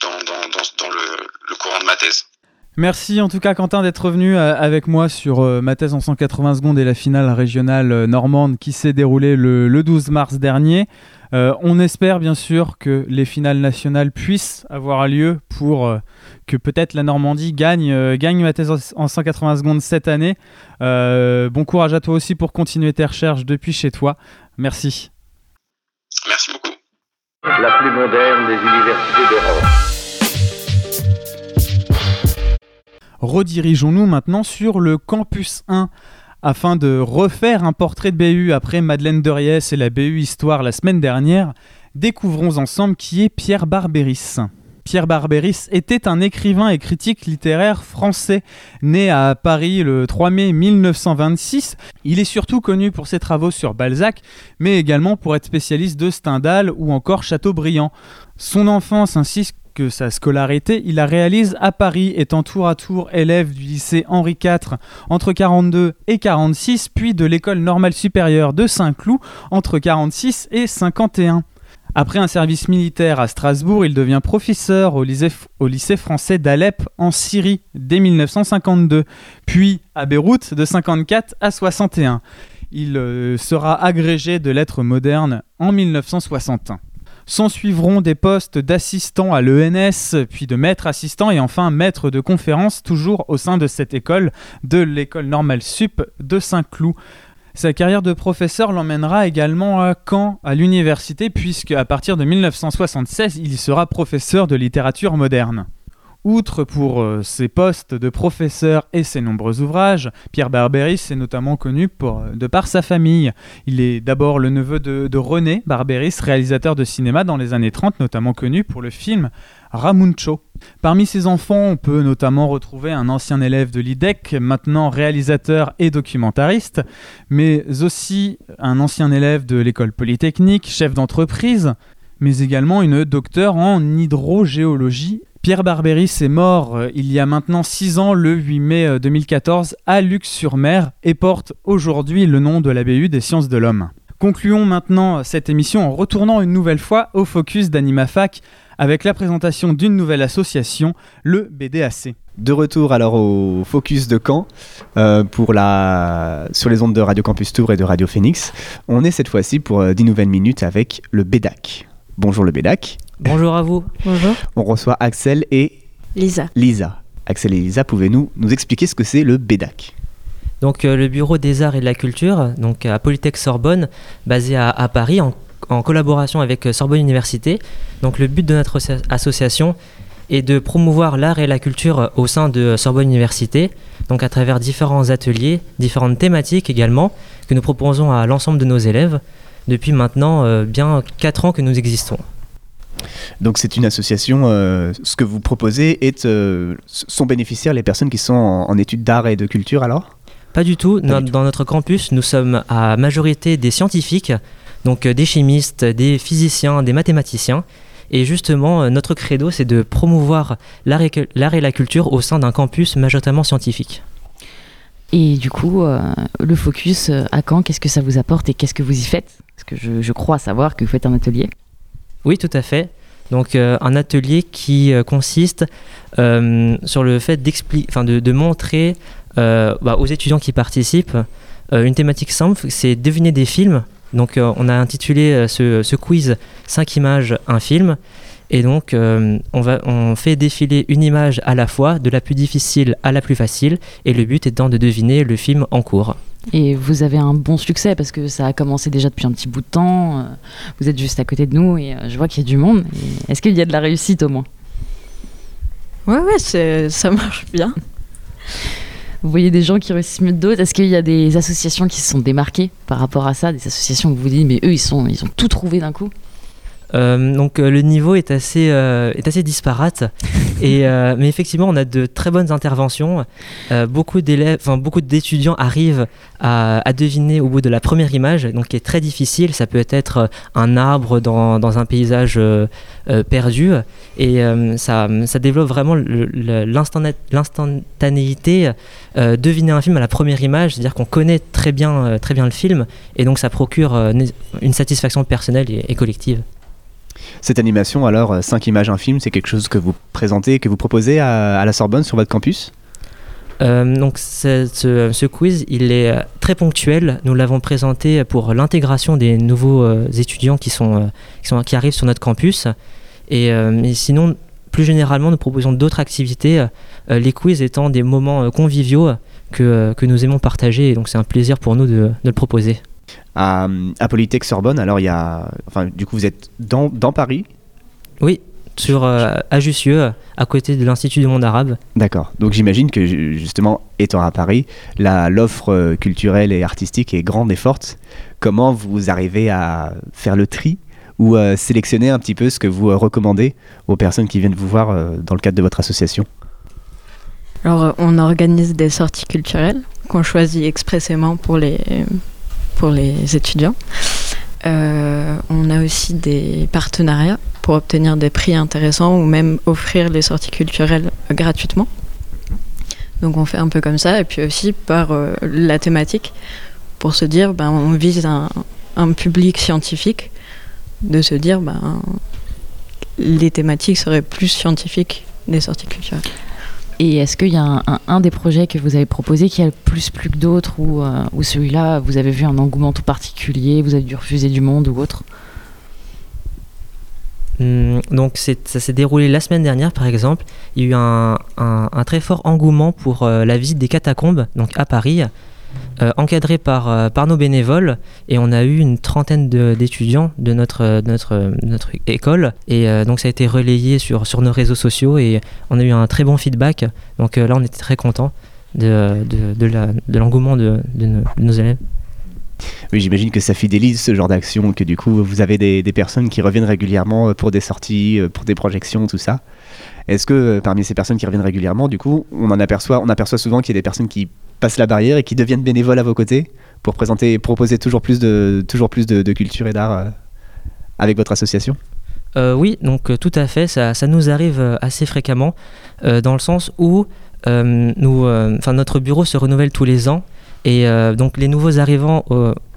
dans, dans, dans, dans le, le, courant de ma thèse. Merci en tout cas Quentin d'être revenu avec moi sur ma thèse en 180 secondes et la finale régionale normande qui s'est déroulée le, le 12 mars dernier. Euh, on espère bien sûr que les finales nationales puissent avoir lieu pour euh, que peut-être la Normandie gagne, euh, gagne ma thèse en 180 secondes cette année. bon courage à toi aussi pour continuer tes recherches depuis chez toi. Merci. Merci beaucoup. La plus moderne des universités d'Europe. Redirigeons-nous maintenant sur le campus 1 afin de refaire un portrait de BU après Madeleine Deriès et la BU Histoire la semaine dernière, découvrons ensemble qui est Pierre Barbéris. Pierre Barbéris était un écrivain et critique littéraire français, né à Paris le 3 mai 1926. Il est surtout connu pour ses travaux sur Balzac, mais également pour être spécialiste de Stendhal ou encore Chateaubriand. Son enfance ainsi que sa scolarité, il la réalise à Paris, étant tour à tour élève du lycée Henri IV entre 42 et 46, puis de l'école normale supérieure de Saint-Cloud entre 46 et 51. Après un service militaire à Strasbourg, il devient professeur au lycée, français d'Alep en Syrie dès 1952, puis à Beyrouth de 54 à 61. Il euh, sera agrégé de lettres modernes en 1961. S'en suivront des postes d'assistant à l'ENS, puis de maître assistant et enfin maître de conférence, toujours au sein de cette école, de l'école normale sup de Saint-Cloud. Sa carrière de professeur l'emmènera également à Caen, à l'université, puisque à partir de 1976, il sera professeur de littérature moderne. Outre pour euh, ses postes de professeur et ses nombreux ouvrages, Pierre Barbéris est notamment connu euh, de par sa famille. Il est d'abord le neveu de, René Barbéris, réalisateur de cinéma dans les années 30, notamment connu pour le film Ramuncho. Parmi ses enfants, on peut notamment retrouver un ancien élève de l'IDEC, maintenant réalisateur et documentariste, mais aussi un ancien élève de l'école polytechnique, chef d'entreprise, mais également une docteure en hydrogéologie Pierre Barbéris est mort euh, il y a maintenant 6 ans, le 8 mai 2014, euh, à Lux-sur-Mer, et porte aujourd'hui le nom de la BU des sciences de l'homme. Concluons maintenant cette émission en retournant une nouvelle fois au focus d'AnimaFac avec la présentation d'une nouvelle association, le BDAC. De retour alors au focus de Caen euh, pour la... sur les ondes de Radio Campus Tour et de Radio Phoenix. On est cette fois-ci pour 10 nouvelles minutes avec le BEDAC. Bonjour le BEDAC. Bonjour à vous. Bonjour. On reçoit Axel et Lisa. Lisa. Axel et Lisa, pouvez-nous nous expliquer ce que c'est le BEDAC Donc euh, le Bureau des Arts et de la Culture, donc à Polytech Sorbonne, basé à, Paris, en, collaboration avec euh, Sorbonne Université. Donc le but de notre association est de promouvoir l'art et la culture au sein de Sorbonne Université, donc à travers différents ateliers, différentes thématiques également, que nous proposons à l'ensemble de nos élèves. depuis maintenant euh, bien 4 ans que nous existons. Donc c'est une association, euh, ce que vous proposez est, euh, sont bénéficiaires les personnes qui sont en, en études d'art et de culture alors? Pas du tout. No- Dans notre campus, nous sommes à majorité des scientifiques, donc euh, des chimistes, des physiciens, des mathématiciens. Et justement, notre credo, c'est de promouvoir l'art et, la culture au sein d'un campus majoritairement scientifique. Et du coup, euh, le focus euh, à Caen, qu'est-ce que ça vous apporte et qu'est-ce que vous y faites? Parce que je, je crois savoir que vous faites un atelier. Oui, tout à fait. Donc euh, un atelier qui euh, consiste euh, sur le fait de, de montrer bah, aux étudiants qui participent une thématique simple, c'est deviner des films. Donc on a intitulé ce, quiz 5 images, un film. Et donc on, va, on fait défiler une image à la fois, de la plus difficile à la plus facile, et le but étant de deviner le film en cours. Et vous avez un bon succès parce que ça a commencé déjà depuis un petit bout de temps. euh, Vous êtes juste à côté de nous et euh, je vois qu'il y a du monde. Est-ce qu'il y a de la réussite au moins? Ouais, ouais, ça marche bien. Vous voyez des gens qui réussissent mieux que d'autres Est-ce qu'il y a des associations qui se sont démarquées par rapport à ça? Des associations où vous vous dites, mais eux, ils, sont, ils ont tout trouvé d'un coup? Donc euh, le niveau est assez, euh, est assez disparate. <laughs> Et, euh, mais effectivement, on a de très bonnes interventions. Euh, beaucoup d'élèves, enfin beaucoup d'étudiants arrivent à, à deviner au bout de la première image, donc qui est très difficile. Ça peut être un arbre dans, dans un paysage euh, euh, perdu. Et euh, ça, ça développe vraiment l'instantanéité. euh, deviner un film à la première image, c'est-à-dire qu'on connaît très bien, euh, très bien le film. Et donc ça procure euh, une- une satisfaction personnelle et- et collective. Cette animation, alors, 5 images, un film, c'est quelque chose que vous présentez, que vous proposez à, la Sorbonne sur votre campus? Euh, donc ce, quiz, il est euh, très ponctuel. Nous l'avons présenté pour l'intégration des nouveaux euh, étudiants qui, sont, euh, qui, arrivent sur notre campus. Et, euh, sinon, plus généralement, nous proposons d'autres activités, euh, les quiz étant des moments euh, conviviaux que, euh, que nous aimons partager. Et donc c'est un plaisir pour nous de, de le proposer. À, à Polytech Sorbonne, alors il y a. Enfin, du coup, vous êtes dans, dans Paris Oui, sur, euh, à Jussieu, à côté de l'Institut du monde arabe. D'accord. Donc j'imagine que ju- justement, étant à Paris, la- l'offre euh, culturelle et artistique est grande et forte. Comment vous arrivez à faire le tri ou euh, sélectionner un petit peu ce que vous euh, recommandez aux personnes qui viennent vous voir euh, dans le cadre de votre association? Alors, on organise des sorties culturelles qu'on choisit expressément pour les, pour les étudiants. Euh, on a aussi des partenariats pour obtenir des prix intéressants ou même offrir les sorties culturelles gratuitement. Donc on fait un peu comme ça et puis aussi par euh, la thématique pour se dire ben, on vise un, un public scientifique de se dire ben, les thématiques seraient plus scientifiques des sorties culturelles. Et est-ce qu'il y a un, des projets que vous avez proposé qui a le plus plu que d'autres ou, euh, ou celui-là, vous avez vu un engouement tout particulier, vous avez dû refuser du monde ou autre? Hum, donc ça s'est déroulé la semaine dernière par exemple. Il y a eu un très fort engouement pour euh, la visite des catacombes donc à Paris, euh, encadré par, euh, par nos bénévoles. Et on a eu une trentaine d'étudiants de notre, école. Et euh, donc ça a été relayé sur, nos réseaux sociaux et on a eu un très bon feedback. Donc là on était très contents de, l'engouement de, nos- élèves. Oui, j'imagine que ça fidélise ce genre d'action, que du coup, vous avez des, personnes qui reviennent régulièrement pour des sorties, pour des projections, tout ça. Est-ce que parmi ces personnes qui reviennent régulièrement, du coup, on en aperçoit, on aperçoit souvent qu'il y a des personnes qui passent la barrière et qui deviennent bénévoles à vos côtés pour présenter, proposer toujours plus de, toujours plus de, culture et d'art euh, avec votre association. Euh, oui, donc euh, tout à fait, ça, ça nous arrive assez fréquemment, dans le sens où euh, nous, notre bureau se renouvelle tous les ans. Et donc les nouveaux arrivants,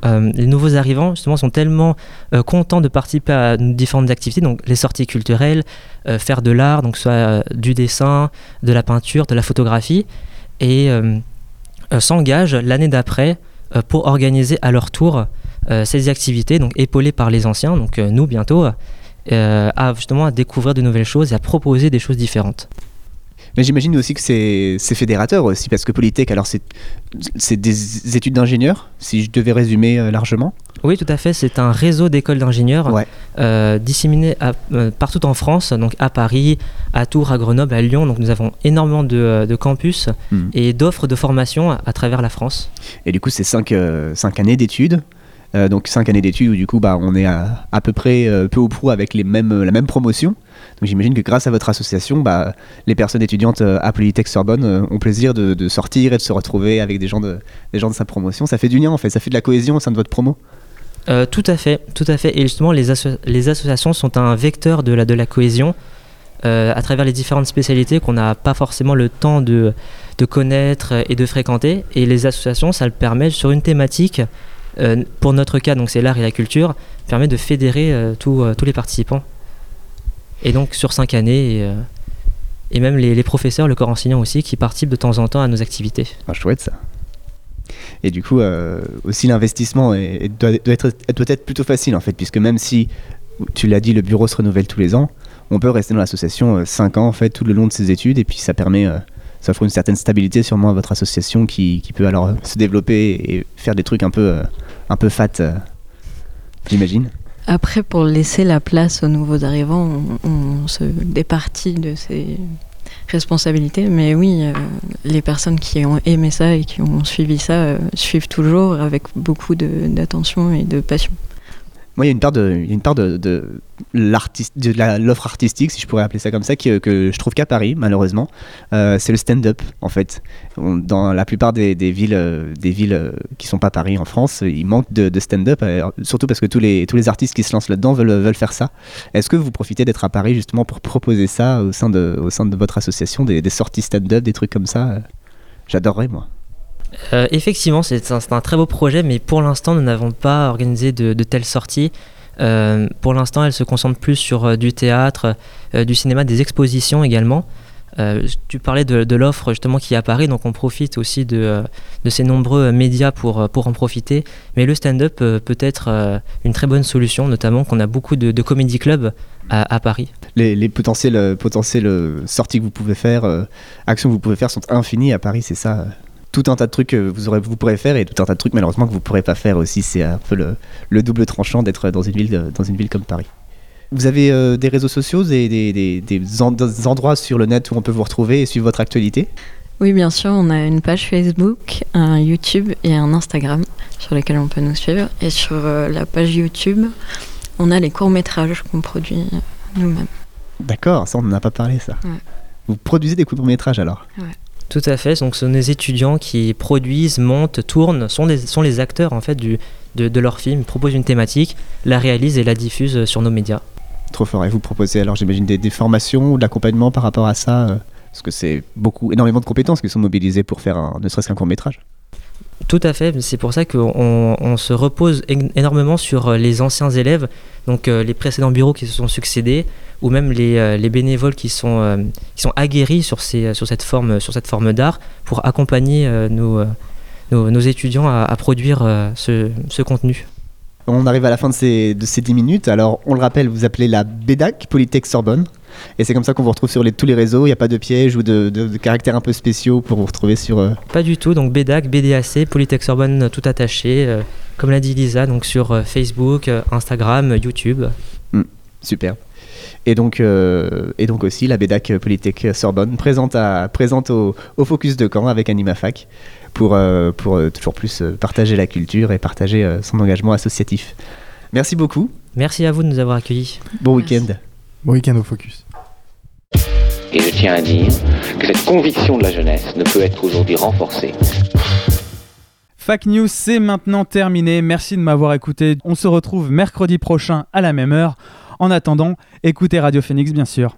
les nouveaux arrivants justement sont tellement contents de participer à différentes activités, donc les sorties culturelles, faire de l'art, donc soit du dessin, de la peinture, de la photographie, et s'engagent l'année d'après euh, pour organiser à leur tour euh, ces activités, donc épaulés par les anciens, donc euh, nous bientôt, euh, à justement à découvrir de nouvelles choses et à proposer des choses différentes. Mais j'imagine aussi que c'est fédérateur aussi, parce que Polytech, alors c'est des études d'ingénieurs, si je devais résumer euh, largement. Oui, tout à fait. C'est un réseau d'écoles d'ingénieurs euh, disséminées à- euh, partout en France, donc à Paris, à Tours, à Grenoble, à Lyon. Donc nous avons énormément de, euh, de campus Mhm. et d'offres de formation à, à travers la France. Et du coup, c'est cinq, euh, cinq années d'études. Euh, donc 5 années d'études où du coup bah, on est à, à peu près euh, peu ou prou avec les mêmes, la même promotion. Donc j'imagine que grâce à votre association, bah, les personnes étudiantes euh, à Polytech Sorbonne euh, ont plaisir de, de sortir et de se retrouver avec des gens de, des gens de sa promotion. Ça fait du lien en fait, ça fait de la cohésion au sein de votre promo. Euh, tout à fait, tout à fait. Et justement, les, les associations sont un vecteur de la, de la cohésion euh, à travers les différentes spécialités qu'on n'a pas forcément le temps de, de connaître et de fréquenter. Et les associations, ça le permet sur une thématique. Euh, pour notre cas, donc c'est l'art et la culture, permet de fédérer euh, tous, euh, tous les participants. Et donc sur cinq années, et, même les, professeurs, le corps enseignant aussi, qui participent de temps en temps à nos activités. Ah, chouette ça. Et du coup, aussi l'investissement est- est- doit, être, plutôt facile en fait, puisque même si, tu l'as dit, le bureau se renouvelle tous les ans, on peut rester dans l'association 5 ans en fait, tout le long de ses études, et puis ça permet, ça offre une certaine stabilité sûrement à votre association qui, peut alors se développer et faire des trucs un peu, euh, un peu fat, euh, j'imagine. Après, pour laisser la place aux nouveaux arrivants, on, se départit de ces responsabilités. Mais oui, euh, les personnes qui ont aimé ça et qui ont suivi ça suivent toujours avec beaucoup d'attention et de passion. Moi, il y a une part de, l'offre artistique, si je pourrais appeler ça comme ça, que je trouve qu'à Paris, malheureusement, Euh, c'est le stand-up, en fait. Dans la plupart des, villes, euh, des villes euh, qui sont pas Paris en France, il manque de, stand-up, euh, surtout parce que tous les, artistes qui se lancent là-dedans veulent, faire ça. Est-ce que vous profitez d'être à Paris justement pour proposer ça au sein de, votre association, des, sorties stand-up, des trucs comme ça? Euh, J'adorerais, moi. Euh, effectivement, c'est un, très beau projet, mais pour l'instant, nous n'avons pas organisé de, telles sorties. Euh, pour l'instant, elle se concentre plus sur euh, du théâtre, du cinéma, des expositions également. Tu parlais de, l'offre justement qui est à Paris, donc on profite aussi de, ces nombreux médias pour, en profiter. Mais le stand-up peut être une très bonne solution, notamment qu'on a beaucoup de, de comédie clubs à, Paris. Les, les euh, sorties que vous pouvez faire, actions que vous pouvez faire sont infinies à Paris, c'est ça. Tout un tas de trucs que vous, aurez, vous pourrez faire et tout un tas de trucs malheureusement que vous ne pourrez pas faire aussi. C'est un peu le, le double tranchant d'être dans une ville, de- dans une ville comme Paris. Vous avez euh, des réseaux sociaux, des, des, des- des en- des endroits sur le net où on peut vous retrouver et suivre votre actualité? Oui, bien sûr, on a une page Facebook, un YouTube et un Instagram sur lesquels on peut nous suivre. Et sur euh, la page YouTube, on a les courts-métrages qu'on produit euh, nous-mêmes. D'accord, ça on n'en a pas parlé ça. Ouais. Vous produisez des courts-métrages alors? Ouais. Tout à fait, donc ce sont des étudiants qui produisent, montent, tournent, sont, des, sont les acteurs en fait du, de, de leur film, proposent une thématique, la réalisent et la diffusent sur nos médias. Trop fort. Et vous proposez alors j'imagine des, des formations ou de l'accompagnement par rapport à ça euh, Parce que c'est beaucoup, énormément de compétences qui sont mobilisées pour faire un, ne serait-ce qu'un court-métrage. Tout à fait, c'est pour ça qu'on on se repose énormément sur euh, les anciens élèves, donc euh, les précédents bureaux qui se sont succédés, ou même les, euh, les bénévoles qui sont, euh, qui sont aguerris sur, ces, sur cette forme, sur cette forme d'art pour accompagner euh, nos, nos, nos étudiants à, à produire ce, ce contenu. On arrive à la fin de ces, de ces 10 minutes. Alors, on le rappelle, vous appelez la BEDAC, Polytech Sorbonne. Et c'est comme ça qu'on vous retrouve sur les, tous les réseaux. Il n'y a pas de pièges ou de, de- de caractères un peu spéciaux pour vous retrouver sur. euh, Pas du tout, donc BDAC, BDAC, Polytech Sorbonne tout attaché, euh, comme l'a dit Lisa, donc sur euh, Facebook, Instagram, YouTube. Hmm, super. Et donc, euh, et donc aussi la BEDAC Polytech Sorbonne présente, à, présente au, au Focus de Caen avec AnimaFac pour, euh, pour euh, toujours plus partager la culture et partager euh, son engagement associatif. Merci beaucoup. Merci à vous de nous avoir accueillis. Bon week-end. Bon week-end au Focus. Et je tiens à dire que cette conviction de la jeunesse ne peut être aujourd'hui renforcée. Fac News, c'est maintenant terminé. Merci de m'avoir écouté. On se retrouve mercredi prochain à la même heure. En attendant, écoutez Radio Phoenix, bien sûr.